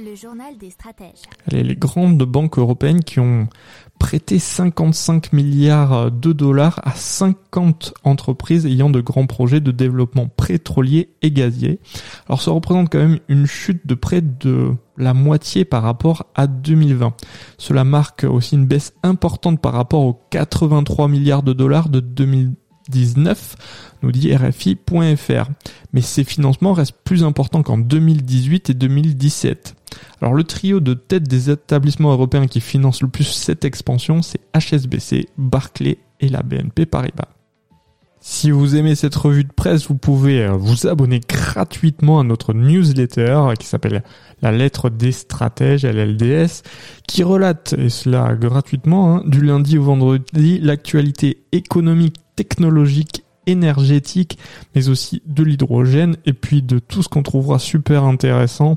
Le journal des stratèges. Les grandes banques européennes qui ont prêté 55 milliards de dollars à 50 entreprises ayant de grands projets de développement pétrolier et gazier. Alors ça représente quand même une chute de près de la moitié par rapport à 2020. Cela marque aussi une baisse importante par rapport aux 83 milliards de dollars de 2019, nous dit RFI.fr. Mais ces financements restent plus importants qu'en 2018 et 2017. Alors le trio de tête des établissements européens qui financent le plus cette expansion, c'est HSBC, Barclay et la BNP Paribas. Si vous aimez cette revue de presse, vous pouvez euh, vous abonner gratuitement à notre newsletter qui s'appelle La lettre des stratèges, LLDS, qui relate, et cela gratuitement, hein, du lundi au vendredi, l'actualité économique, technologique énergétique, mais aussi de l'hydrogène et puis de tout ce qu'on trouvera super intéressant